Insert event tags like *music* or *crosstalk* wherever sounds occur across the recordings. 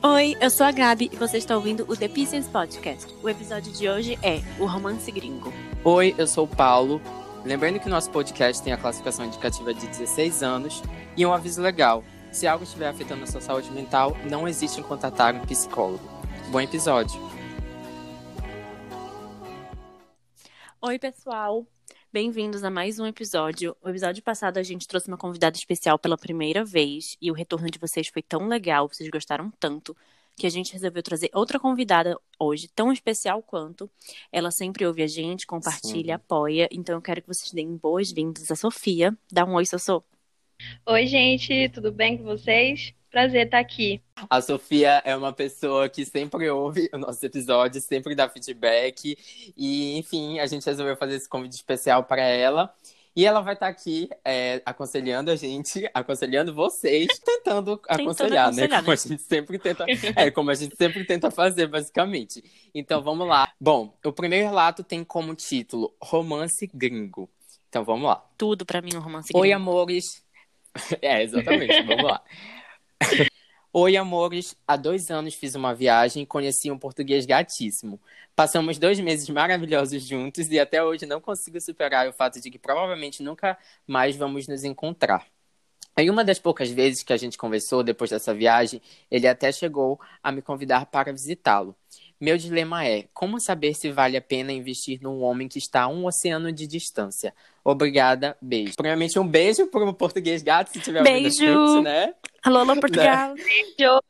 Oi, eu sou a Gabi e você está ouvindo o The Pieces Podcast. O episódio de hoje é o romance gringo. Oi, eu sou o Paulo. Lembrando que nosso podcast tem a classificação indicativa de 16 anos e um aviso legal. Se algo estiver afetando a sua saúde mental, não existe em contatar um psicólogo. Bom episódio. Oi, pessoal. Bem-vindos a mais um episódio. O episódio passado a gente trouxe uma convidada especial pela primeira vez e o retorno de vocês foi tão legal, vocês gostaram tanto, que a gente resolveu trazer outra convidada hoje, tão especial quanto. Ela sempre ouve a gente, compartilha, Sim. apoia. Então eu quero que vocês deem boas-vindas a Sofia. Dá um oi, Sossô. Oi, gente, tudo bem com vocês? Prazer estar aqui. A Sofia é uma pessoa que sempre ouve o nosso episódio, sempre dá feedback. E, enfim, a gente resolveu fazer esse convite especial para ela. E ela vai estar aqui é, aconselhando a gente, aconselhando vocês, tentando aconselhar, né? aconselhar, Como a gente sempre tenta, é, como a gente sempre tenta fazer, basicamente. Então vamos lá. Bom, o primeiro relato tem como título Romance Gringo. Então vamos lá. Tudo pra mim um romance Oi, gringo. amores. *laughs* É, exatamente, vamos lá. Oi, amores. Há dois anos fiz uma viagem e conheci um português gatíssimo. Passamos dois meses maravilhosos juntos e até hoje não consigo superar o fato de que provavelmente nunca mais vamos nos encontrar. Em uma das poucas vezes que a gente conversou depois dessa viagem, ele até chegou a me convidar para visitá-lo. Meu dilema é: como saber se vale a pena investir num homem que está a um oceano de distância? Obrigada, beijo. Primeiramente, um beijo para o português gato, se tiver ouvindo a Beijo. né? Alô, alô, Portugal. Beijo.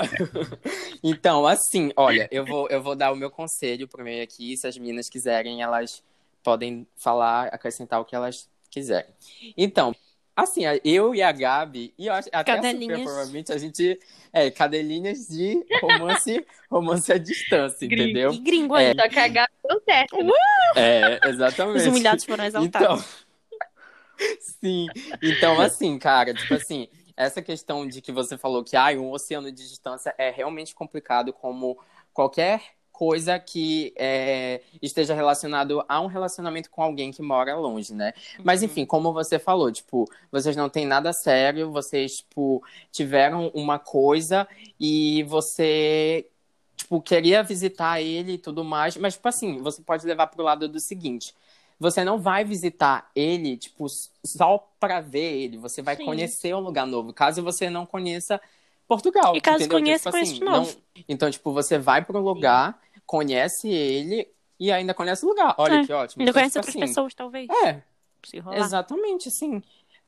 *laughs* Então, assim, olha, eu vou, eu vou dar o meu conselho primeiro aqui. Se as meninas quiserem, elas podem falar, acrescentar o que elas quiserem. Então, assim, eu e a Gabi, e eu acho, até a Cadelinhas. provavelmente, a gente é cadelinhas de romance, *laughs* romance à distância, Gringo. entendeu? E gringo aí. Só que a Gabi deu certo. né? É, exatamente. Os humilhados foram exaltados. Então, *laughs* sim. Então, assim, cara, tipo assim, essa questão de que você falou que ah, um oceano de distância é realmente complicado, como qualquer coisa que é, esteja relacionado a um relacionamento com alguém que mora longe, né? Mas enfim, como você falou, tipo, vocês não têm nada sério, vocês, tipo, tiveram uma coisa e você tipo, queria visitar ele e tudo mais, mas, tipo assim, você pode levar pro lado do seguinte. Você não vai visitar ele, tipo, só pra ver ele. Você vai Sim. conhecer um lugar novo. Caso você não conheça Portugal. E caso entendeu? conheça, Então, conheça tipo de assim, novo. não- Então, tipo, você vai pro lugar, conhece ele e ainda conhece o lugar. Olha É. que ótimo. Ainda Então, conhece tipo outras assim, pessoas, talvez. É, exatamente, assim.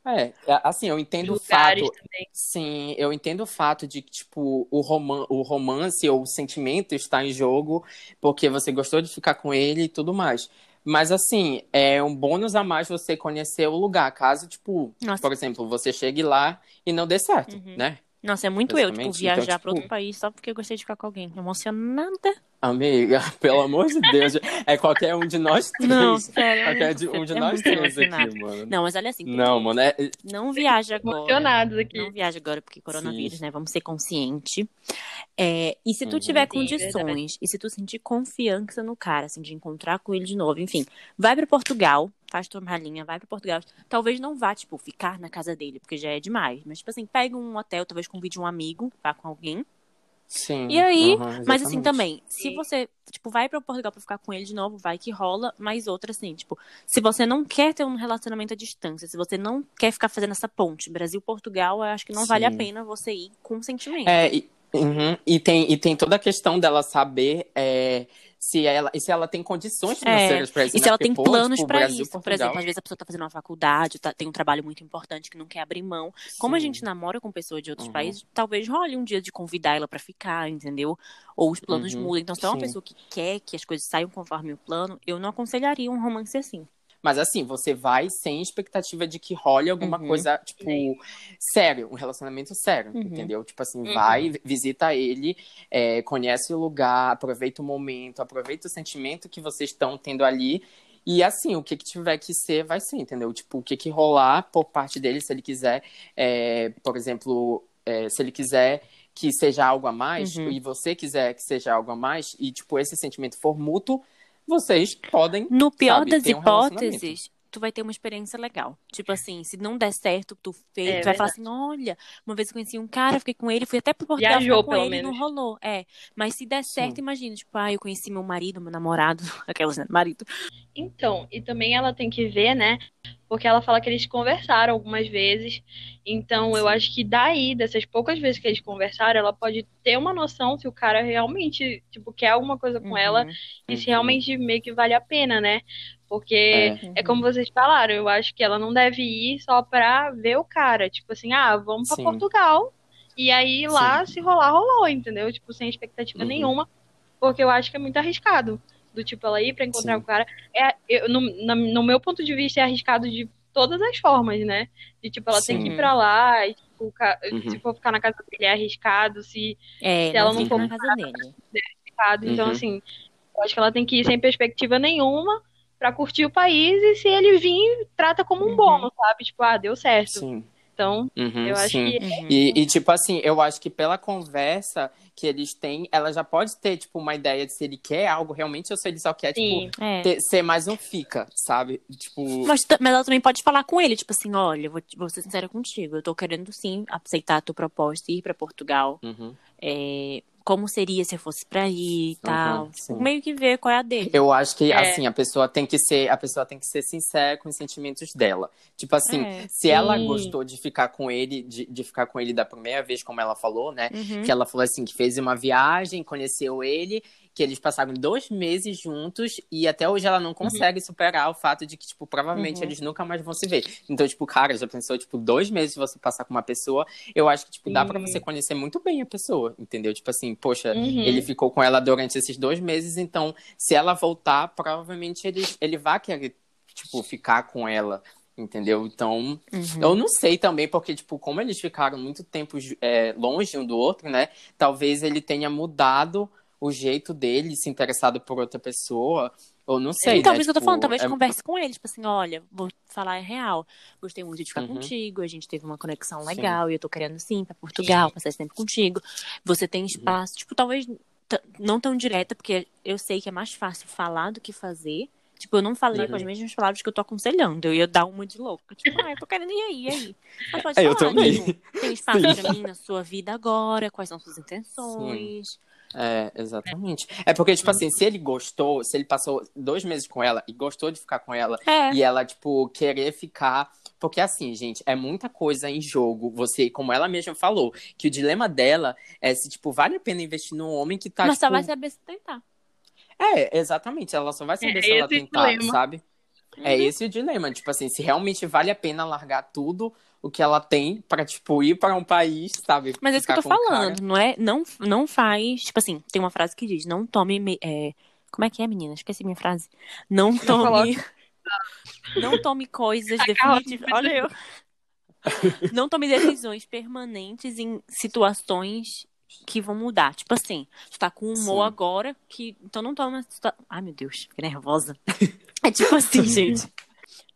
É, é, assim, eu entendo o Lugares fato. também. Sim, eu entendo o fato de que, tipo, o, roman o romance ou o sentimento está em jogo porque você gostou de ficar com ele e tudo mais. Mas, assim, é um bônus a mais você conhecer o lugar, caso, tipo, Nossa. por exemplo, você chegue lá e não dê certo, Uhum. né? Nossa, é muito eu, tipo, Basicamente, viajar então, pra outro tipo- país só porque eu gostei de ficar com alguém. Emocionada. Amiga, *laughs* pelo amor de Deus, é qualquer um de nós três. Não, sério. Qualquer de- um de é nós três aqui, mano. Não, mas olha assim. Não, mano, é... Não viaja agora. Emocionados aqui. Não viaja agora porque coronavírus, Sim. né? Vamos ser conscientes. É, e se tu Uhum. tiver Sim, condições, e se tu sentir confiança no cara, assim, de encontrar com ele de novo, enfim, vai pra Portugal, faz tua malinha, vai pra Portugal. Talvez não vá, tipo, ficar na casa dele, porque já é demais. Mas, tipo assim, pega um hotel, talvez convide um amigo, vá com alguém. Sim. E aí, uhum, Mas assim também, se Sim. você, tipo, vai pra Portugal pra ficar com ele de novo, vai que rola, mas outra assim, tipo, se você não quer ter um relacionamento à distância, se você não quer ficar fazendo essa ponte Brasil-Portugal, eu acho que não vale a Sim. pena você ir com sentimento. É, e, uhum, e tem, e tem toda a questão dela saber é, se, ela, se ela tem condições financeiras pra isso. É, E se ela tem planos tipo, Brasil, isso. Por Portugal- exemplo, às vezes a pessoa tá fazendo uma faculdade, tá- tem um trabalho muito importante que não quer abrir mão. Como a Sim. gente namora com pessoas de outros Uhum. países, talvez role um dia de convidar ela pra ficar, entendeu? Ou os planos Uhum, mudam. Então, se é uma sim. pessoa que quer que as coisas saiam conforme o plano, eu não aconselharia um romance assim. Mas assim, você vai sem expectativa de que role alguma Uhum. coisa, tipo, sério, um relacionamento sério, Uhum. entendeu? Tipo assim, Uhum. vai, visita ele, é, conhece o lugar, aproveita o momento, aproveita o sentimento que vocês estão tendo ali. E assim, o que, que tiver que ser, vai ser, entendeu? Tipo, o que, que rolar por parte dele, se ele quiser, é, por exemplo, é, se ele quiser que seja algo a mais, Uhum. e você quiser que seja algo a mais, e tipo, esse sentimento for mútuo, vocês podem No pior Sabe, das ter um hipóteses, tu vai ter uma experiência legal. Tipo assim, se não der certo o que tu fez, É tu vai falar assim, olha, uma vez eu conheci um cara, fiquei com ele, fui até pro Portugal Viajou, com pelo ele, não menos. rolou. É, mas se der certo, Sim. imagina, tipo, ah, eu conheci meu marido, meu namorado, *laughs* aquelas, né, marido. Então, e também ela tem que ver, né? Porque ela fala que eles conversaram algumas vezes. Então, eu Sim. acho que daí, dessas poucas vezes que eles conversaram, ela pode ter uma noção se o cara realmente, tipo, quer alguma coisa com ela Uhum. e se Uhum. realmente meio que vale a pena, né? Porque É. é como vocês falaram, eu acho que ela não deve ir só pra ver o cara. Tipo assim, ah, vamos pra Sim. Portugal. E aí lá, se rolar, rolou, entendeu? Tipo, sem expectativa Uhum. nenhuma. Porque eu acho que é muito arriscado. Do tipo, ela ir pra encontrar Sim. o cara. É, eu, no, na- no meu ponto de vista, é arriscado de todas as formas, né? De tipo, ela tem que ir Sim. pra lá, e, tipo, ca- Uhum. se for ficar na casa dele é arriscado, se É, Se ela não for na casa dele. arriscado. Então, Uhum. assim, eu acho que ela tem que ir sem perspectiva nenhuma pra curtir o país e se ele vir, trata como um Uhum. bônus, sabe? Tipo, ah, deu certo. Sim. Então, Uhum, eu acho sim. que Uhum. E, e, tipo assim, eu acho que pela conversa que eles têm, ela já pode ter, tipo, uma ideia de se ele quer algo realmente ou se ele só quer, sim. tipo, É. ter- ser mais um fica, sabe? Tipo, Mas, mas ela também pode falar com ele, tipo assim, olha, vou, vou ser sincera contigo, eu tô querendo sim aceitar a tua proposta e ir pra Portugal. uhum. É, como seria se eu fosse pra ir e tal. Uhum. Meio que ver qual é a dele. Eu acho que, É. assim, a pessoa tem que ser, a pessoa tem que ser sincera com os sentimentos dela. Tipo assim, É. se ela Sim. gostou de ficar com ele, de, de ficar com ele da primeira vez, como ela falou, né? Uhum. Que ela falou assim, que fez uma viagem, conheceu ele, que eles passaram dois meses juntos e até hoje ela não consegue superar o fato de que, tipo, provavelmente Uhum. eles nunca mais vão se ver. Então, tipo, cara, já pensou, tipo, dois meses você passar com uma pessoa, eu acho que, tipo, dá pra Sim. você conhecer muito bem a pessoa, entendeu? Tipo assim, poxa, Uhum. ele ficou com ela durante esses dois meses, então, se ela voltar, provavelmente ele, ele vai querer, tipo, ficar com ela. Entendeu? Então, Uhum. eu não sei também, porque, tipo, como eles ficaram muito tempo é, longe um do outro, né? Talvez ele tenha mudado o jeito dele, se interessado por outra pessoa. Ou não sei, então, né? isso que eu tô Tipo, falando, talvez é- converse com ele, tipo assim, olha, vou falar é real. Gostei muito de ficar Uhum. contigo, a gente teve uma conexão Sim. legal e eu tô querendo sim pra Portugal, passar esse tempo contigo. Você Uhum. tem espaço, tipo, talvez não tão direta, porque eu sei que é mais fácil falar do que fazer. Tipo, eu não falei com as Uhum. mesmas palavras que eu tô aconselhando. Eu ia dar uma de louca. Tipo, ah, eu tô querendo ir aí, aí. Mas pode É, eu falar, também. tipo, tem espaço Sim. pra mim na sua vida agora? Quais são suas intenções? É, exatamente. É porque, tipo assim, se ele gostou, se ele passou dois meses com ela e gostou de ficar com ela, É. e ela, tipo, querer ficar. Porque, assim, gente, é muita coisa em jogo. Você, como ela mesma falou, que o dilema dela é se, tipo, vale a pena investir num homem que tá, Mas só tipo... vai saber se tentar. É, exatamente. Ela só vai saber É se ela tentar, dilema. sabe? É Uhum. esse o dilema. Tipo assim, se realmente vale a pena largar tudo o que ela tem pra, tipo, ir pra um país, sabe? Mas é isso que eu tô Ficar com o cara. falando, não é? Não, não faz. Tipo assim, tem uma frase que diz: não tome. me- é, como é que é, menina? Esqueci minha frase. Não tome. *laughs* não tome coisas Carla definitivas. Olha eu. *laughs* Não tome decisões permanentes em situações que vão mudar. Tipo assim, tu tá com humor Sim. agora, que. Então não toma. Ai, meu Deus, fiquei nervosa. *laughs* É tipo assim, gente.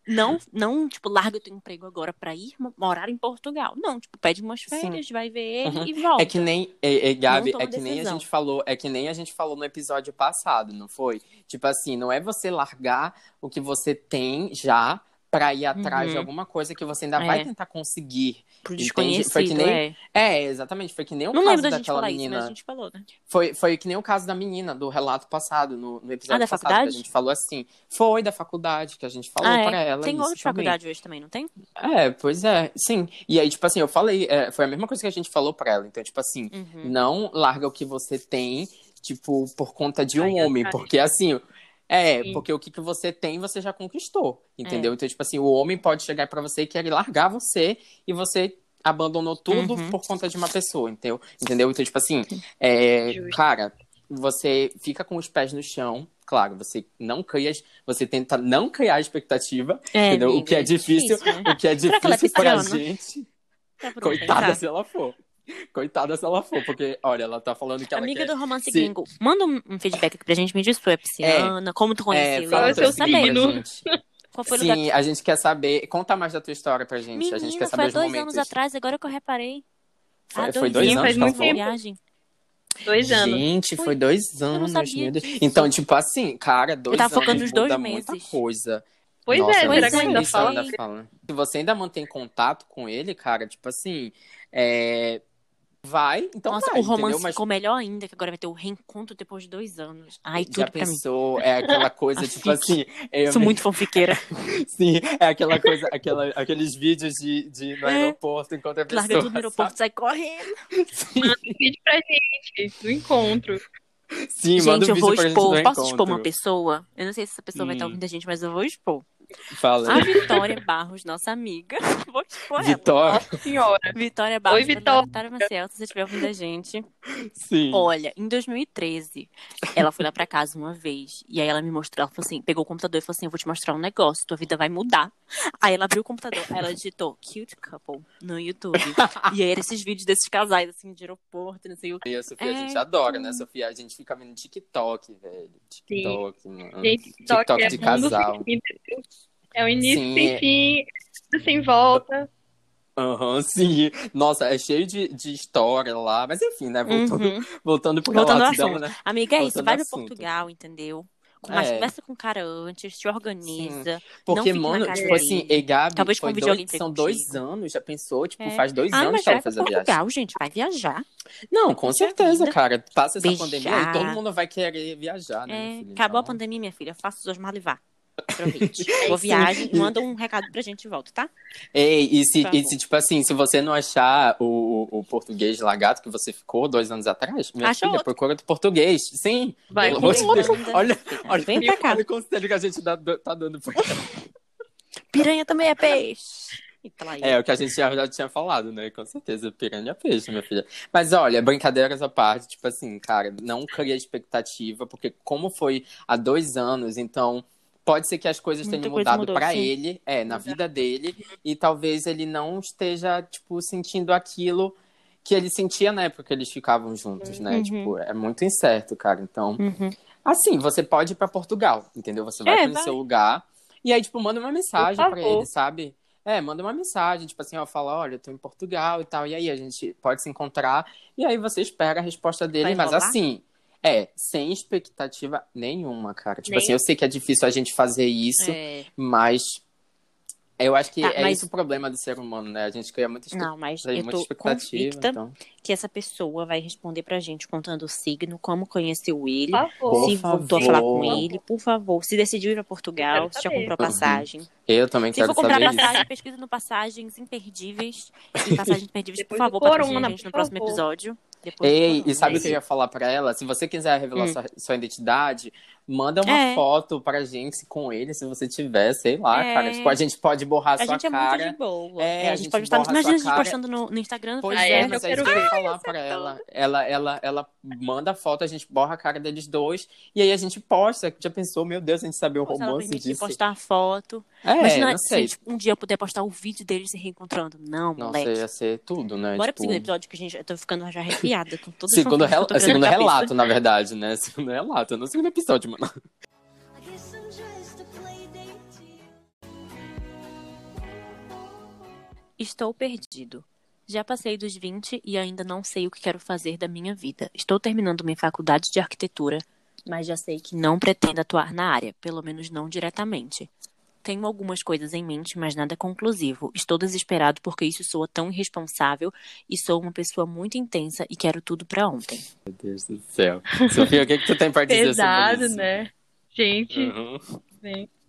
Não, não, tipo, larga o teu emprego agora pra ir mo- morar em Portugal. Não, tipo, pede umas Sim. férias, vai ver ele Uhum. e volta. É que nem, é, é, Gabi, é que nem a decisão. gente falou, é que nem a gente falou no episódio passado, não foi? Tipo assim, não é você largar o que você tem já pra ir atrás Uhum. de alguma coisa que você ainda É. vai tentar conseguir. Entende? desconhecido, Foi que nem é. É, exatamente, foi que nem o Não caso daquela falar isso, menina. mas a gente falou, né? Foi, foi que nem o caso da menina do relato passado, no, no episódio Ah, da passado, faculdade? que a gente falou assim. Foi da faculdade que a gente falou ah, pra é. ela. Tem outra também. faculdade hoje também, não tem? É, pois é, sim. E aí, tipo assim, eu falei, é, foi a mesma coisa que a gente falou pra ela. Então, tipo assim, Uhum. não larga o que você tem, tipo, por conta de um Aí, homem. Porque assim, é, Sim. porque o que, que você tem, você já conquistou. É. Entendeu? Então, tipo assim, o homem pode chegar pra você e querer largar você e você abandonou tudo Uhum. por conta de uma pessoa, entendeu? Entendeu? Então, tipo assim, é, cara, você fica com os pés no chão. Claro, você não cria, você tenta não criar expectativa, É, entendeu? o que é é difícil, difícil, né? o que é é difícil pra gente. Tá Coitada pensar. se ela for. Coitada se ela for, porque, olha, ela tá falando que ela Amiga quer... do romance se- gringo, manda um, feedback aqui pra gente, me diz se tu é pisciana, como tu conheceu É, eu quero saber. Qual foi lugar Sim, a gente quer saber. Conta mais da tua história pra gente. Menina, a gente quer foi saber há os dois momentos. anos atrás, agora que eu reparei. Foi, Há foi dois dois anos faz muito tempo. viagem. Dois anos. Gente, Foi. foi dois anos, meu Deus. Então, tipo assim, cara, dois tava focando anos nos dois muda muita meses. coisa. Pois Nossa, é, será que é, ela ainda fala? ainda fala. Se você ainda mantém contato com ele, cara, tipo assim, é... vai, então Nossa, vai, o romance entendeu? Mas ficou melhor ainda, que agora vai ter o reencontro depois de dois anos. Ai, já tudo mim. pensou, é aquela coisa, tipo assim, eu Sou muito fanfiqueira. *laughs* Sim, é aquela coisa, aquela, aqueles vídeos de, de no É. aeroporto enquanto a pessoa Larga tudo no aeroporto e sai correndo. Sim, Vídeo pra gente do encontro. sim manda gente, um eu vou vídeo pra expor. Posso expor uma pessoa? Eu não sei se essa pessoa vai estar Hum. ouvindo a gente, mas eu vou expor. Fala. A Vitória Barros, nossa amiga. *laughs* Vou expor. Vitória, Nossa senhora. Vitória Barros. Oi, Vitória. Vitória Maciel, se você estiver ouvindo a gente. sim. Olha, em 2013, ela foi lá pra casa uma vez. E aí ela me mostrou, ela falou assim, pegou o computador e falou assim, eu vou te mostrar um negócio, tua vida vai mudar. Aí ela abriu o computador, aí ela digitou cute couple no YouTube. *laughs* e aí eram esses vídeos desses casais, assim, de aeroporto, não sei o quê. E a Sofia, a É, gente adora, né, Sofia? A gente fica vendo TikTok, velho. TikTok, mano. Gente, TikTok TikTok é de casal. É o início Sim, sem fim, sem volta. Aham, sim. Nossa, é cheio de, de história lá. Mas enfim, né? Voltando, Uhum. voltando pro Voltando relato né? Amiga, é isso, vai pra assunto. Portugal, entendeu? Mas É. conversa com o cara antes, se organiza. Porque, fique na mano, tipo assim, e Gabi, Talvez foi dois- são dois anos, já pensou? Tipo, É. faz dois Ah, anos que ela fez a viagem. Portugal, gente, vai viajar. Não, com certeza, vida. cara. Passa essa Beijar. pandemia e todo mundo vai querer viajar, né? É, filha? acabou a Então, pandemia, minha filha. Faça suas malas e vá. Aproveite. *laughs* É Boa viagem. Manda um recado pra gente e volta, tá? Ei, e se, Por e se, tipo assim, se você não achar o, o, o português lagarto que você ficou dois anos atrás, minha Acha filha, outro. procura outro português. Sim. Vai Pelo amor de Deus. Olha, olha, Vem pra cá. olha o conselho que a gente dá- tá dando pra *laughs* Piranha também é peixe. Tá. É, o que a gente já, já tinha falado, né? Com certeza, piranha é peixe, minha filha. Mas olha, brincadeiras à parte, tipo assim, cara, não cria expectativa, porque como foi há dois anos, então pode ser que as coisas Muita tenham coisa mudado sim. ele, é, na Exato. vida dele, e talvez ele não esteja, tipo, sentindo aquilo que ele sentia na época que eles ficavam juntos, né? Uhum. Tipo, é muito incerto, cara. Então, Uhum. Assim, você pode ir pra Portugal, entendeu? Você vai É, vai. o lugar e aí, tipo, manda uma mensagem favor. ele, sabe? É, manda uma mensagem, tipo assim, ó, fala, olha, eu tô em Portugal e tal, e aí a gente pode se encontrar, e aí você espera a resposta dele, Vai mas rolar? assim, é, sem expectativa nenhuma, cara. Tipo Nem- assim, eu sei que é difícil a gente fazer isso, É, mas eu acho que Tá, é mas- esse o problema do ser humano, né? A gente cria muita, expect- Não, mas muita eu tô expectativa, então. que essa pessoa vai responder pra gente contando o signo, como conheceu ele, Por favor. Por se voltou a falar com ele, por favor. Se decidiu ir pra Portugal, se já saber. comprou Uhum. passagem. Eu também Se quero for comprar saber isso. passagem, pesquisa no Passagens Imperdíveis. E *laughs* Passagens Imperdíveis, por favor, corona, a gente no próximo favor. episódio. Depois Ei, e sabe o que eu ia falar pra ela? Se você quiser revelar Hum. sua, sua identidade, manda uma É. foto pra gente com ele, se você tiver, sei lá, É. cara. Tipo, a gente pode borrar A sua gente é muito de boa. É, É, a a gente gente pode estar. Imagina a gente postando no, no Instagram. Pois é, é, mas eu quero eu ver. falar pra ela. Ela, ela, ela manda a foto, a gente borra a cara deles dois, e aí a gente posta. Já pensou, meu Deus, a gente sabe o Se ela romance permitir disso. postar foto. É, Imagina não se sei. tipo, um dia eu puder postar o vídeo deles se reencontrando. Não, Nossa, moleque. ia ser tudo, né? Bora tipo... pro segundo episódio que a gente. Eu tô ficando já arrepiada com todas as Segundo, rel... segundo relato, na verdade, né? *laughs* Segundo relato, não segundo episódio, mano. Estou perdido. Já passei dos 20 e ainda não sei o que quero fazer da minha vida. Estou terminando minha faculdade de arquitetura, mas já sei que não pretendo atuar na área, pelo menos não diretamente. Tenho algumas coisas em mente, mas nada conclusivo. Estou desesperado porque isso soa tão irresponsável e sou uma pessoa muito intensa e quero tudo pra ontem. Meu Deus do céu. Sofia, o que, que tu tem pra dizer Pesado, sobre isso? né? Gente, Uhum.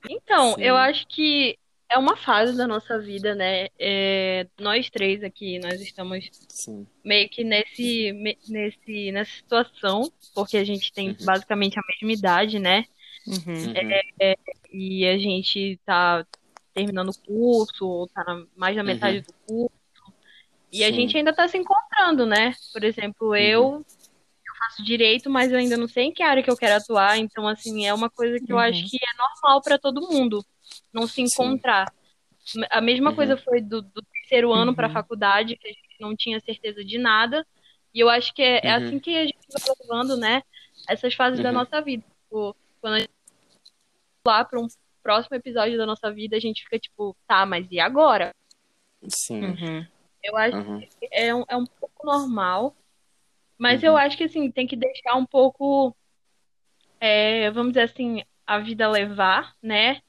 Então, Sim. eu acho que é uma fase da nossa vida, né? É, nós três aqui, nós estamos Sim. meio que nesse, me- nesse, nessa situação, porque a gente tem basicamente a mesma idade, né? Uhum. Uhum. E a gente tá terminando o curso, ou tá na, mais da metade do curso. E a Uhum. Sim. gente ainda tá se encontrando, né? Por exemplo, eu, Uhum. eu faço direito, mas eu ainda não sei em que área que eu quero atuar. Então, assim, é uma coisa que eu Uhum. acho que é normal para todo mundo não se encontrar. A mesma Uhum. coisa foi do, do terceiro ano para a Uhum. faculdade, que a gente não tinha certeza de nada. E eu acho que é, é Uhum. assim que a gente vai levando, né? Essas fases da Uhum. nossa vida. Tipo, quando a gente lá para um próximo episódio da nossa vida, a gente fica tipo, tá, mas e agora? Sim. Uhum. Eu acho Uhum. que é um, é um pouco normal, mas Uhum. eu acho que assim, tem que deixar um pouco, é, vamos dizer assim, a vida levar, né?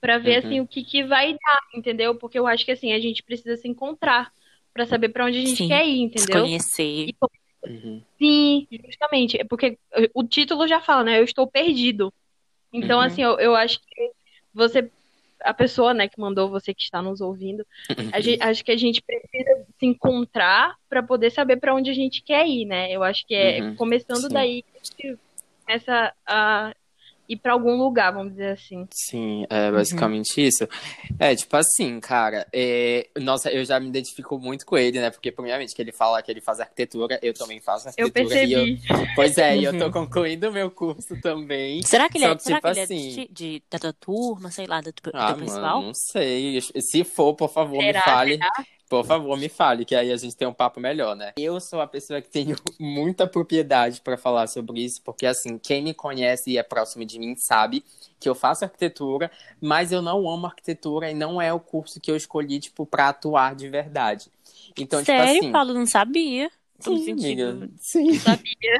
Pra ver Uhum. assim o que que vai dar, entendeu? Porque eu acho que assim a gente precisa se encontrar pra saber pra onde a gente Sim. quer ir, Se entendeu? conhecer. E Uhum. Sim, justamente, é porque o título já fala, né? Eu estou perdido. Então, Uhum. assim, eu, eu acho que você, a pessoa, né, que mandou você que está nos ouvindo, gente, *laughs* acho que a gente precisa se encontrar para poder saber para onde a gente quer ir, né? Eu acho que é Uhum, começando sim. daí que a gente começa a ir para algum lugar, vamos dizer assim. Sim, é basicamente isso. É, tipo assim, cara, é, nossa, eu já me identifico muito com ele, né? Porque, primeiramente, que ele fala que ele faz arquitetura, eu também faço Eu arquitetura. e percebi. pois é, e eu Uhum. tô concluindo o meu curso também. Será que ele é, que, será tipo que ele é assim- de, de- da tua turma, sei lá, do, do Ah, teu pessoal? mano, não sei. Se for, por favor, Será? me fale. Por favor, me fale, que aí a gente tem um papo melhor, né? Eu sou a pessoa que tenho *laughs* muita propriedade pra falar sobre isso, porque assim, quem me conhece e é próximo de mim sabe que eu faço arquitetura, mas eu não amo arquitetura e não é o curso que eu escolhi, tipo, pra atuar de verdade. Então, Sério, tipo assim. Paulo, não sabia. Sim, sentindo- amiga. Sim. Sabia.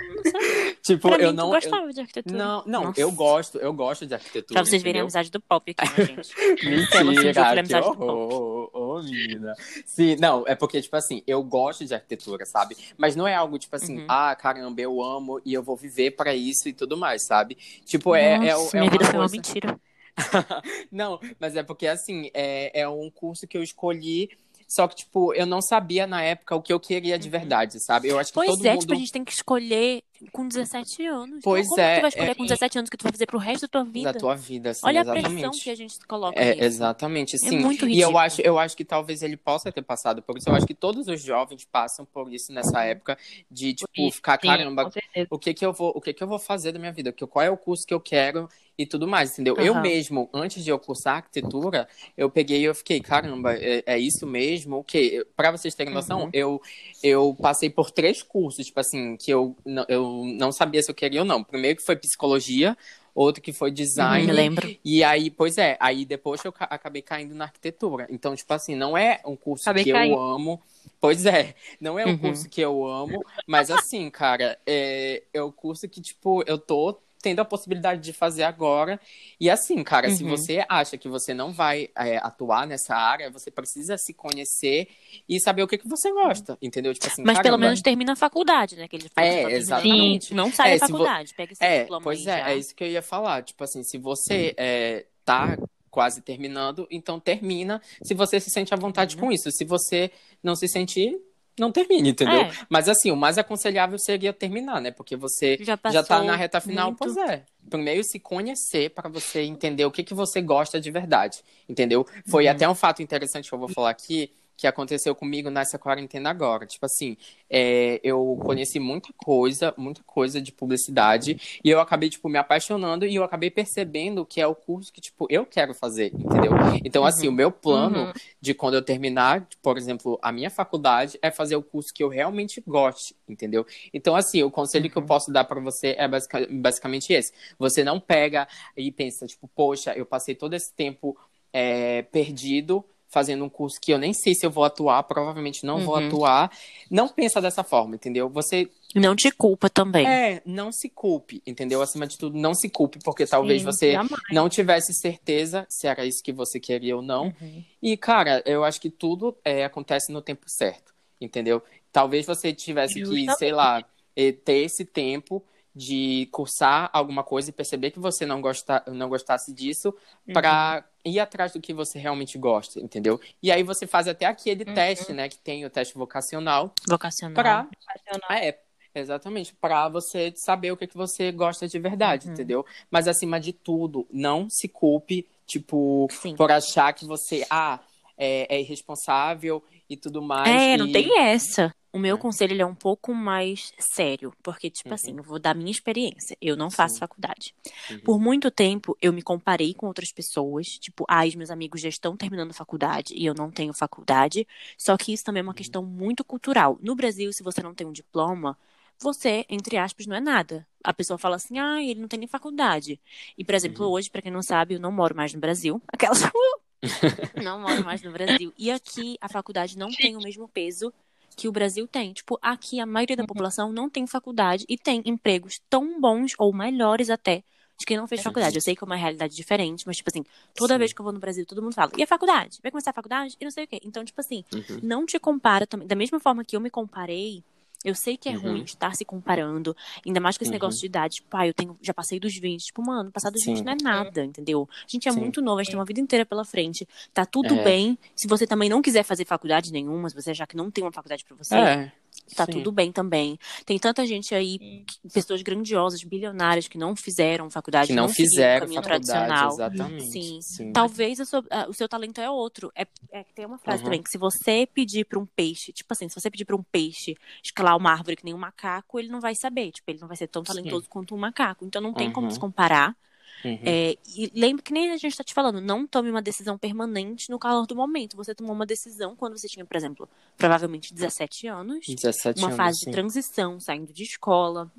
Tipo, Pra eu mim, não. tu eu- gostava de arquitetura. Não, não, Nossa. eu gosto, eu gosto de arquitetura. Pra vocês verem a entendeu? amizade do pop aqui, né, gente? *laughs* De Mentira, que amizade do pop. horror, ô menina. Sim, não, é porque, tipo assim, eu gosto de arquitetura, sabe? Mas não é algo, tipo assim, Uhum. ah, caramba, eu amo e eu vou viver pra isso e tudo mais, sabe? Tipo, é, é, Nossa, é minha uma vida foi uma mentira. *laughs* Não, mas é porque, assim, é, é um curso que eu escolhi, só que, tipo, eu não sabia na época o que eu queria de verdade, sabe? Eu acho que Uhum. Pois todo é, mundo... tipo, a gente tem que escolher com 17 anos. Pois Como é, que tu vai escolher é- com 17 anos que tu vai fazer pro resto da tua vida? Da tua vida, assim, Olha a exatamente. pressão que a gente coloca É, nisso. exatamente, sim. muito e eu ridículo. acho, eu acho que talvez ele possa ter passado por isso. Eu acho que todos os jovens passam por isso nessa época de, tipo, Sim, ficar, Sim, caramba, o que que eu vou, o que que eu vou fazer da minha vida? Qual é o curso que eu quero e tudo mais, entendeu? Eu Aham. mesmo, antes de eu cursar arquitetura, eu peguei e eu fiquei, caramba, é, é isso mesmo? O quê? Pra vocês terem noção, Uhum. eu, eu passei por três cursos, tipo assim, que eu, não- eu não sabia se eu queria ou não. Primeiro que foi psicologia, outro que foi design. Me lembro. E aí, pois é, aí depois eu ca- acabei caindo na arquitetura. Então, tipo assim, não é um curso Acabei que caindo. eu amo. Pois é, não é um Uhum. curso que eu amo, mas assim, cara, é, é o curso que, tipo, eu tô tendo a possibilidade de fazer agora. E assim, cara, se Uhum. você acha que você não vai é, atuar nessa área, você precisa se conhecer e saber o que, que você gosta, entendeu? Tipo assim, Mas pelo caramba, menos termina a faculdade, né? Que ele É, exatamente. Não sai É, da se vo- faculdade, pega esse É, diploma pois é, já. é isso que eu ia falar. Tipo assim, se você é, tá quase terminando, então termina se você se sente à vontade Uhum. com isso. Se você não se sentir, não termine, entendeu? É. Mas assim, o mais aconselhável seria terminar, né? Porque você Já já tá na reta final, muito. pois é. Primeiro se conhecer para você entender o que, que você gosta de verdade, entendeu? Foi Uhum. até um fato interessante que eu vou falar aqui, que aconteceu comigo nessa quarentena agora. Tipo assim, é, eu conheci muita coisa, muita coisa de publicidade, e eu acabei, tipo, me apaixonando e eu acabei percebendo que é o curso que, tipo, eu quero fazer, entendeu? Então, assim, o meu plano Uhum. de quando eu terminar, por exemplo, a minha faculdade é fazer o curso que eu realmente goste, entendeu? Então, assim, o conselho que eu Uhum. posso dar pra você é basica- basicamente esse. Você não pega e pensa, tipo, poxa, eu passei todo esse tempo é, perdido fazendo um curso que eu nem sei se eu vou atuar, provavelmente não vou Uhum. atuar. Não pensa dessa forma, entendeu? Você Não te culpa também. é, não se culpe, entendeu? Acima de tudo, não se culpe, porque talvez Sim, você jamais. não tivesse certeza se era isso que você queria ou não. Uhum. E, cara, eu acho que tudo é, acontece no tempo certo, entendeu? Talvez você tivesse que, sei lá, eh, ter esse tempo de cursar alguma coisa e perceber que você não, gosta, não gostasse disso Uhum. pra ir atrás do que você realmente gosta, entendeu? E aí você faz até aquele Uhum. teste, né, que tem o teste vocacional Vocacional. pra Sensacional. ah, é, exatamente, pra você saber o que, que você gosta de verdade, Uhum. entendeu? Mas acima de tudo, não se culpe, tipo, Sim. por achar que você, ah, é, é irresponsável e tudo mais. É, não e- tem essa. O meu É. conselho ele é um pouco mais sério, porque, tipo Uhum. assim, eu vou dar minha experiência. Eu não faço Sim. faculdade. Uhum. Por muito tempo, eu me comparei com outras pessoas. Tipo, ah, os meus amigos já estão terminando faculdade e eu não tenho faculdade. Só que isso também é uma Uhum. questão muito cultural. No Brasil, se você não tem um diploma, você, entre aspas, não é nada. A pessoa fala assim, ah, ele não tem nem faculdade. E, por exemplo, Uhum. hoje, pra quem não sabe, eu não moro mais no Brasil. *laughs* Aquelas. *laughs* não moro mais no Brasil. E aqui, a faculdade não tem o mesmo peso que o Brasil tem. Tipo, aqui a maioria da população não tem faculdade e tem empregos tão bons ou melhores até. de quem não fez Sim. faculdade. Eu sei que é uma realidade diferente, mas, tipo assim, toda Sim. vez que eu vou no Brasil, todo mundo fala, e a faculdade? Vai começar a faculdade? E não sei o quê. Então, tipo assim, Uhum. não te compara também. Da mesma forma que eu me comparei, eu sei que é Uhum. ruim estar se comparando. Ainda mais com esse Uhum. negócio de idade. Tipo, ah, eu tenho, já passei dos 20. Tipo, mano, passar dos 20 Sim. não é nada, entendeu? A gente é Sim. muito novo, a gente tem uma vida inteira pela frente. Tá tudo É. bem. Se você também não quiser fazer faculdade nenhuma, se você achar que não tem uma faculdade pra você, É. tá sim. tudo bem também. Tem tanta gente aí, Sim. que- pessoas grandiosas, bilionárias, que não fizeram faculdade, Que não seguiram o fizeram caminho faculdade, tradicional. exatamente. Sim. Sim. Talvez sua- a- o seu talento é outro. É, é que tem uma frase Uhum. também, que se você pedir pra um peixe, tipo assim, se você pedir pra um peixe escalar uma árvore que nem um macaco, ele não vai saber. Tipo, ele não vai ser tão Sim. talentoso quanto um macaco. Então não tem como Uhum. se comparar. Uhum. É, e lembre que nem a gente tá te falando, não tome uma decisão permanente no calor do momento. Você tomou uma decisão quando você tinha, por exemplo, provavelmente 17 anos. 17 Uma anos, fase sim. de transição, saindo de escola,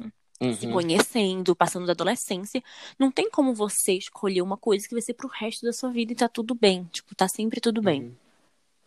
se Uhum. conhecendo, passando da adolescência. Não tem como você escolher uma coisa que vai ser pro resto da sua vida e tá tudo bem. Tipo, tá sempre tudo bem. Uhum.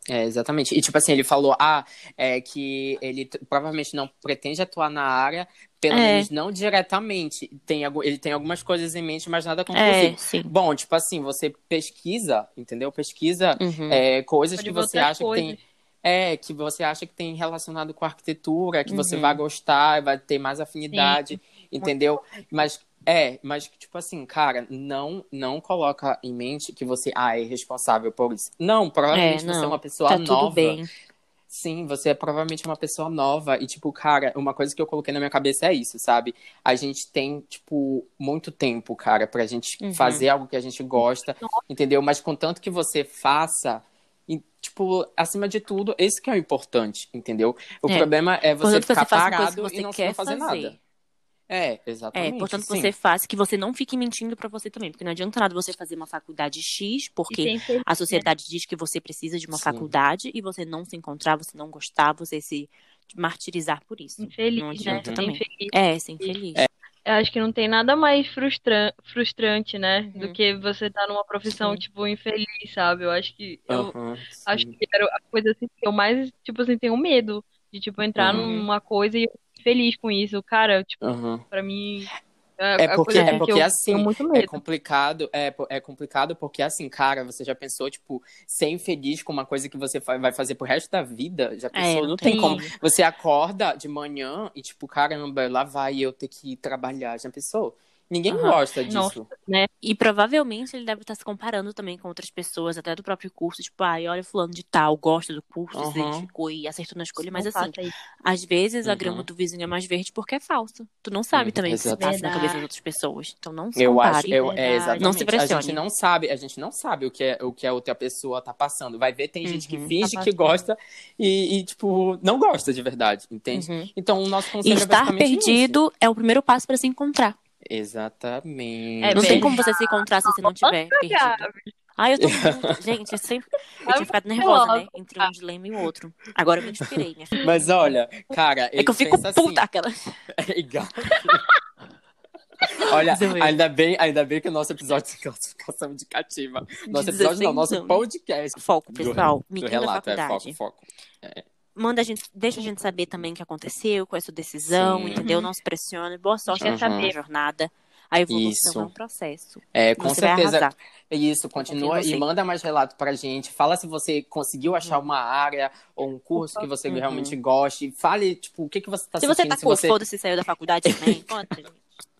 É, exatamente. E, tipo assim, ele falou, ah, é que ele provavelmente não pretende atuar na área, pelo É. menos não diretamente. Tem, ele tem algumas coisas em mente, mas nada conclusivo. É, sim. Bom, tipo assim, você pesquisa, entendeu? Pesquisa Uhum. é, coisas Pode que você acha que tem. É, que você acha que tem relacionado com a arquitetura, que você Uhum. vai gostar, vai ter mais afinidade, entendeu? Mas é, mas tipo assim, cara, não não coloca em mente que você ah, é responsável por isso. Não, provavelmente É, você é não. uma pessoa Tá nova. tudo bem. Sim, você é provavelmente uma pessoa nova. E, tipo, cara, uma coisa que eu coloquei na minha cabeça é isso, sabe? A gente tem, tipo, muito tempo, cara, pra gente Uhum. fazer algo que a gente gosta, entendeu? Mas contanto que você faça. E, tipo, acima de tudo, esse que é o importante, entendeu? O É. problema é você Portanto, ficar você parado que e você não, quer não fazer, fazer. nada. É, exatamente. É, portanto, sim. você faça que você não fique mentindo pra você também. Porque não adianta nada você fazer uma faculdade X, porque a sociedade diz que você precisa de uma Sim. faculdade e você não se encontrar, você não gostar, você se martirizar por isso. infeliz, não né? adianta Uhum. também. Infeliz. É, ser infeliz. Eu acho que não tem nada mais frustra... frustrante, né? Uhum. Do que você tá numa profissão, Sim. tipo, infeliz, sabe? Eu acho que. Eu acho que era a coisa assim que eu mais, tipo assim, tenho medo de, tipo, entrar Uhum. numa coisa e feliz com isso. Cara, tipo, Aham. pra mim. É a porque- é assim, que porque, assim, É complicado, é, é complicado porque, assim, cara, você já pensou, tipo, ser infeliz com uma coisa que você vai fazer pro resto da vida? Já pensou? não não tem tem como. como. Você acorda de manhã e, tipo, caramba, lá vai eu ter que ir trabalhar. Já pensou? Ninguém Aham. gosta disso. Nossa. E provavelmente ele deve estar se comparando também com outras pessoas, até do próprio curso. Tipo, ai, olha, fulano de tal, gosta do curso, se Aham. identificou e acertou na escolha. Mas assim, isso. às vezes a Uhum. grama do vizinho é mais verde porque é falsa. Tu não sabe Uhum, também o que se passa na cabeça das outras pessoas. Então não se Eu compare. acho, eu, é exatamente. Não se A pressione. gente não sabe, a gente não sabe o que é o que a outra pessoa tá passando. Vai ver, tem gente que Uhum. finge Tá que gosta e, e, tipo, não gosta de verdade, entende? Uhum. Então, o nosso E conselho é estar basicamente isso. perdido é o primeiro passo para se encontrar. Exatamente. É não tem como você se encontrar se você não tiver perdido. Ai, eu tô muito... *laughs* Gente, eu sempre... Eu tinha ficado nervosa, né? Entre um dilema e o outro. Agora eu me inspirei, minha filha. Mas olha, cara, É que eu fico puta, assim, aquela... é *laughs* igual. Olha, ainda bem, ainda bem que o nosso episódio de classificação indicativa. Nosso episódio 16 não, nosso podcast. Foco, do- pessoal. Do, da relato, é foco, foco. Manda a gente, deixa a gente saber também o que aconteceu, qual é a sua decisão, Sim. entendeu? Não se pressione. Boa sorte saber. jornada. A evolução Isso. é um processo. É, com você certeza. Isso, continua e você. manda mais relato pra gente. Fala se você conseguiu achar uma área ou um curso que você Uhum. realmente goste. Fale, tipo, o que, que você tá Se você sentindo. tá com foda-se saiu da faculdade também, *laughs* conta gente.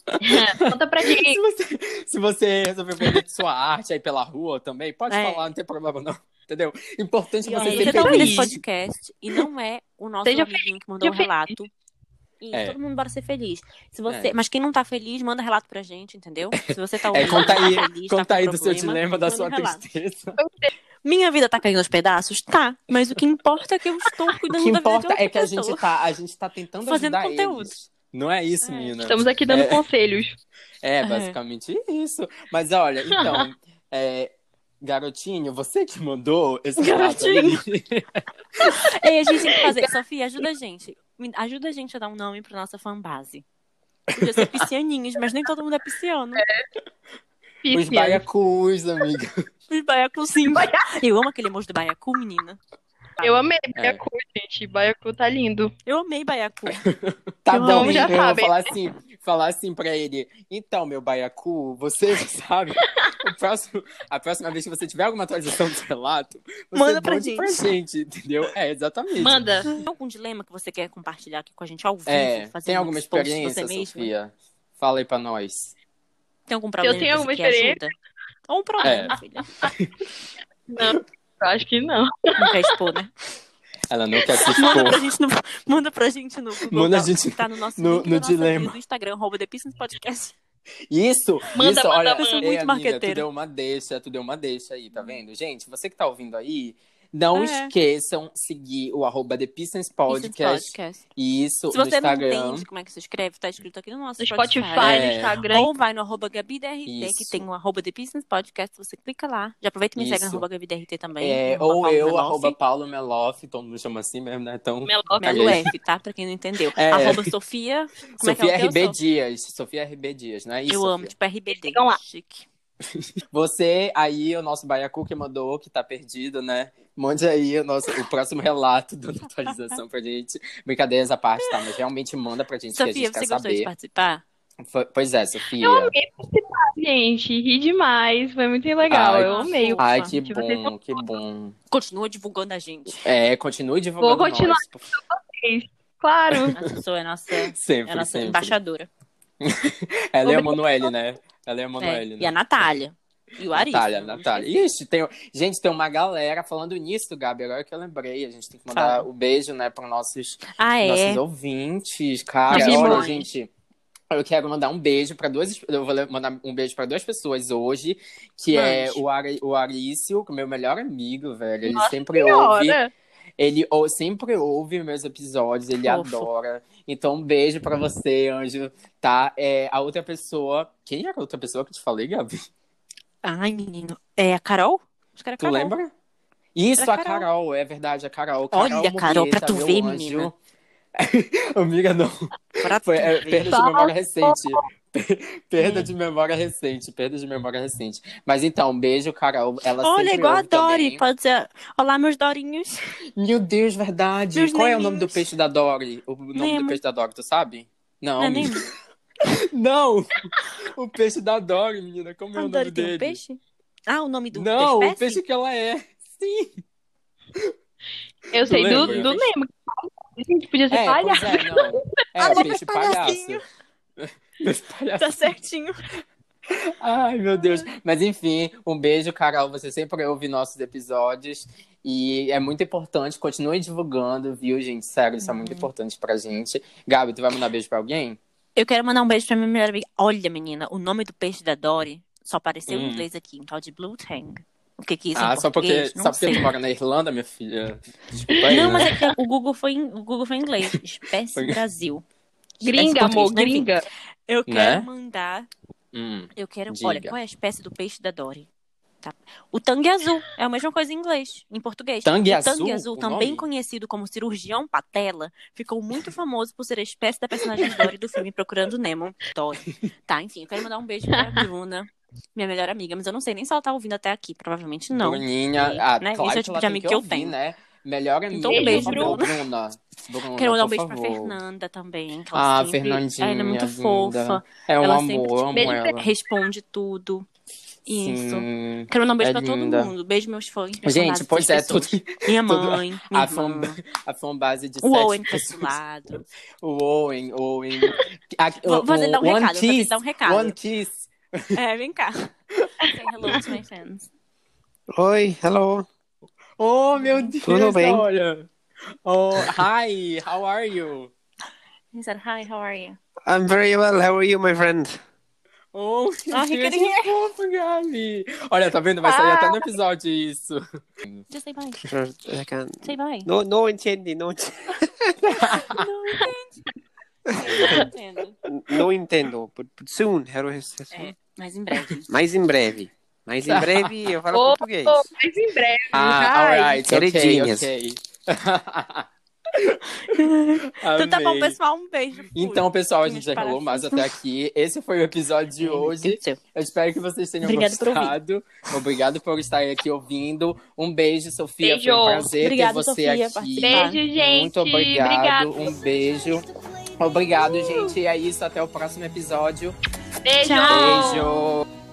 *laughs* Conta pra gente. se você, se você resolveu vender sua arte aí pela rua também, pode É. falar, não tem problema não. Entendeu? Importante E você olha, ser você tá feliz. podcast e não é o nosso Seja amiguinho que mandou um seja relato. E É. todo mundo bora ser feliz. Se você, É. Mas quem não tá feliz, manda relato pra gente, entendeu? Se você tá ouvindo, É, conta aí, tá feliz, tá conta com aí do seu dilema, da sua um relato. tristeza. Minha vida tá caindo aos pedaços? Tá. Mas o que importa é que eu estou *laughs* O cuidando que da vida de importa outra é que a gente tá, a gente tá tentando Fazendo ajudar conteúdo. eles. Não é isso, É. menina? Estamos aqui dando É. conselhos. É, basicamente isso. Mas olha, então, *laughs* é, garotinho, você que mandou esse. *laughs* Ei, a gente tem que fazer. Sofia, ajuda a gente. Ajuda a gente a dar um nome pra nossa fanbase. Podia ser piscianinhos, mas nem todo mundo é pisciano. Os Pisciano. baiacus, amiga. Os baiacu, sim. Eu amo aquele emoji do baiacu, menina. Eu amei É. Baiacu, gente. Baiacu tá lindo. Eu amei baiacu. *laughs* Tá Eu bom, amo, já eu vou sabem. falar assim, falar assim pra ele: então, meu baiacu, você *laughs* sabe, o próximo, a próxima vez que você tiver alguma atualização do relato, você Manda pra mande pra gente, entendeu? É, exatamente. Manda. Tem algum dilema que você quer compartilhar aqui com a gente ao vivo? É, tem alguma experiência, você mesmo? Sofia? Fala aí pra nós. Tem algum problema tenho que alguma experiência? ajuda? Ou um problema, É. filha. *laughs* Não, eu acho que não. Não quer expor, né? Ela não quer se Manda pra expor. gente no, manda pra gente no Google Manda a Docs, gente tá no nosso no- link no nossa dilema. do Instagram, arroba The Business Podcast. Isso, Manda, isso, manda, olha, manda. Eu sou ei, muito amiga, tu deu uma deixa, tu deu uma deixa aí, tá vendo? Gente, você que tá ouvindo aí, não É. esqueçam seguir o arroba The Business Podcast, isso, Se no você não Instagram. entende como é que se escreve, tá escrito aqui no nosso No Spotify, É. no Instagram. Ou vai no arroba GabiDRT, que Isso. tem o arroba The Business Podcast, você clica lá. Já aproveita e me segue no Isso. arroba GabiDRT também. É, ou Paulo eu, Meloff. arroba Paulo Meloff, todo mundo chama assim mesmo, né? Então, Melof. Melo Caguei. F, tá? Pra quem não entendeu. É. Arroba Sofia. Como é que é Sofia teu, RB? Dias, Sofia RB Dias, não é isso? Eu Sofia? amo, tipo RBD. Lá. Chique. *laughs* Você aí, o nosso Baiacu que mandou, que tá perdido, né? Mande aí o, nosso, o próximo relato da atualização pra gente. Brincadeiras à parte, tá? Mas realmente manda pra gente que a Sofia, gente você quer gostou de saber. participar? Foi- Pois é, Sofia. Eu amei participar, gente. Ri demais. Foi muito legal. Ai, eu amei. o Ai, Ufa, que que vocês bom, que bom. Continua divulgando a gente. É, continue divulgando Vou continuar. nós. por favor. Claro. *laughs* A pessoa é nossa, Sempre, é a nossa sempre. embaixadora. *laughs* Ela é a Manoel, né? Ela é a Manoel, É, né? E a Natália. E o Ari. Natália, Natália. Ixi, tem, gente, tem uma galera falando nisso, Gabi, agora que eu lembrei. A gente tem que mandar o beijo, né, para nossos, Ah, é? nossos ouvintes. Cara, Demais. olha, gente. Eu quero mandar um beijo para duas. Eu vou mandar um beijo para duas pessoas hoje, que é Mande. o, Ari, o Arício, é meu melhor amigo, velho. Ele Nossa sempre ouve. Ele ou- sempre ouve meus episódios, ele Fofo. adora. Então, um beijo pra você, Anjo. Tá? É, a outra pessoa. Quem era a outra pessoa que eu te falei, Gabi? Ai, menino. É a Carol? Acho que era a Tu Carol. lembra? Isso, Era a Carol. Carol. é verdade, a Carol. Olha, Carol, pra tu ver, anjo. menina. *laughs* Amiga, não. Pra Foi tu é, ver. perda de memória recente. Per- *laughs* Perda de memória recente, perda de memória recente. Mas então, um beijo, Carol. Ela Olha, igual a também. Pode dizer, olá, meus Dorinhos. Meu Deus, verdade. Meus Qual é o nome do neninhos. peixe da Dory? O nome Nemo. do peixe da Dory, tu sabe? Não, Não é menina. *laughs* Não! O peixe da Dory, menina. Como é a o nome tem um dele? peixe? Ah, o nome do Não, o peixe que ela é. Sim. Eu sei do, do Nemo. A gente podia ser É, palhaço. pois é, não. É, o peixe palhaço. Palhaço. Tá certinho. Ai, meu Deus. Mas enfim, um beijo, Carol. Você sempre ouve nossos episódios. E é muito importante. Continue divulgando, viu, gente? Sério, isso é Uhum. muito importante pra gente. Gabi, tu vai mandar beijo pra alguém? Eu quero mandar um beijo pra minha melhor amiga. Olha, menina, o nome do peixe da Dory só apareceu em Hum. inglês aqui, um tal de Blue Tang. O que que é isso ah, em só porque? Não só porque tu mora na Irlanda, minha filha. Desculpa aí. Não, né? mas é que o Google foi em, o Google foi em inglês. *laughs* Espécie Foi- Brasil. Gringa, Espécie amor, né? Enfim, gringa. Eu quero Né? mandar. Hum. Eu quero. Diga. Olha, qual é a espécie do peixe da Dory? Tá. O tangue azul é a mesma coisa em inglês, em português. Tangue o azul, tangue azul, também nome? conhecido como cirurgião patela, ficou muito famoso por ser a espécie da personagem Dory do filme Procurando Nemo. Dory. Tá, enfim, eu quero mandar um beijo pra Bruna, minha melhor amiga, mas eu não sei nem se ela tá ouvindo até aqui, provavelmente não. Bruninha, E, ah, né, claro esse é o que tipo de amigo que eu ouvir, tenho. né? Melhor amiga, Então, um beijo, Bruna. Bruna. Bruna, Quero mandar um beijo pra favor. Fernanda também. Que Ah, ela sempre... Fernandinha, Ela é muito linda. fofa. É um Ela amor, sempre, eu amo ela. Responde tudo. Isso. Sim. Quero mandar um beijo É pra linda. todo mundo. Beijo, meus fãs. Gente, pois é, dessas tudo, pessoas. Minha *laughs* tudo- mãe, minha a, fan, a fanbase de O sete Owen tá pessoas. O Owen, Owen. A, Vou fazer dar um One recado, vou fazer Kiss, dar um recado. One Kiss. É, vem cá. Say hello to my fans. Oi, hello. Oh, meu Deus, Tudo bem? olha. Oh, hi, how are you? He said, hi, how are you? I'm very well. How are you, my friend? Oh, Ah, couldn't que fofo, Gabi. Olha, tá vendo? Vai sair até no episódio isso. *laughs* Just say bye. Sure, I can. Say bye. No, no entende, no, ent- Não entendo. But, but soon, quero soon. É, mas em breve. Mais em breve. Mais em breve eu falo Ô, português. ô, mas em breve. Ah, Ai. alright, ok, Queridinhas. *laughs* *laughs* Então tá bom, pessoal. Um beijo. Fui. Então, pessoal, a gente já falou mais até aqui. Esse foi o episódio de hoje. Eu espero que vocês tenham Obrigada por ouvir. gostado. Obrigado por estar aqui ouvindo. Um beijo, Sofia. Beijo. Foi um prazer Obrigada, ter você Sofia, aqui. Beijo, gente. Muito obrigado. Obrigada. Um beijo. Obrigado, gente. E é isso. Até o próximo episódio. Beijo! Tchau. Beijo.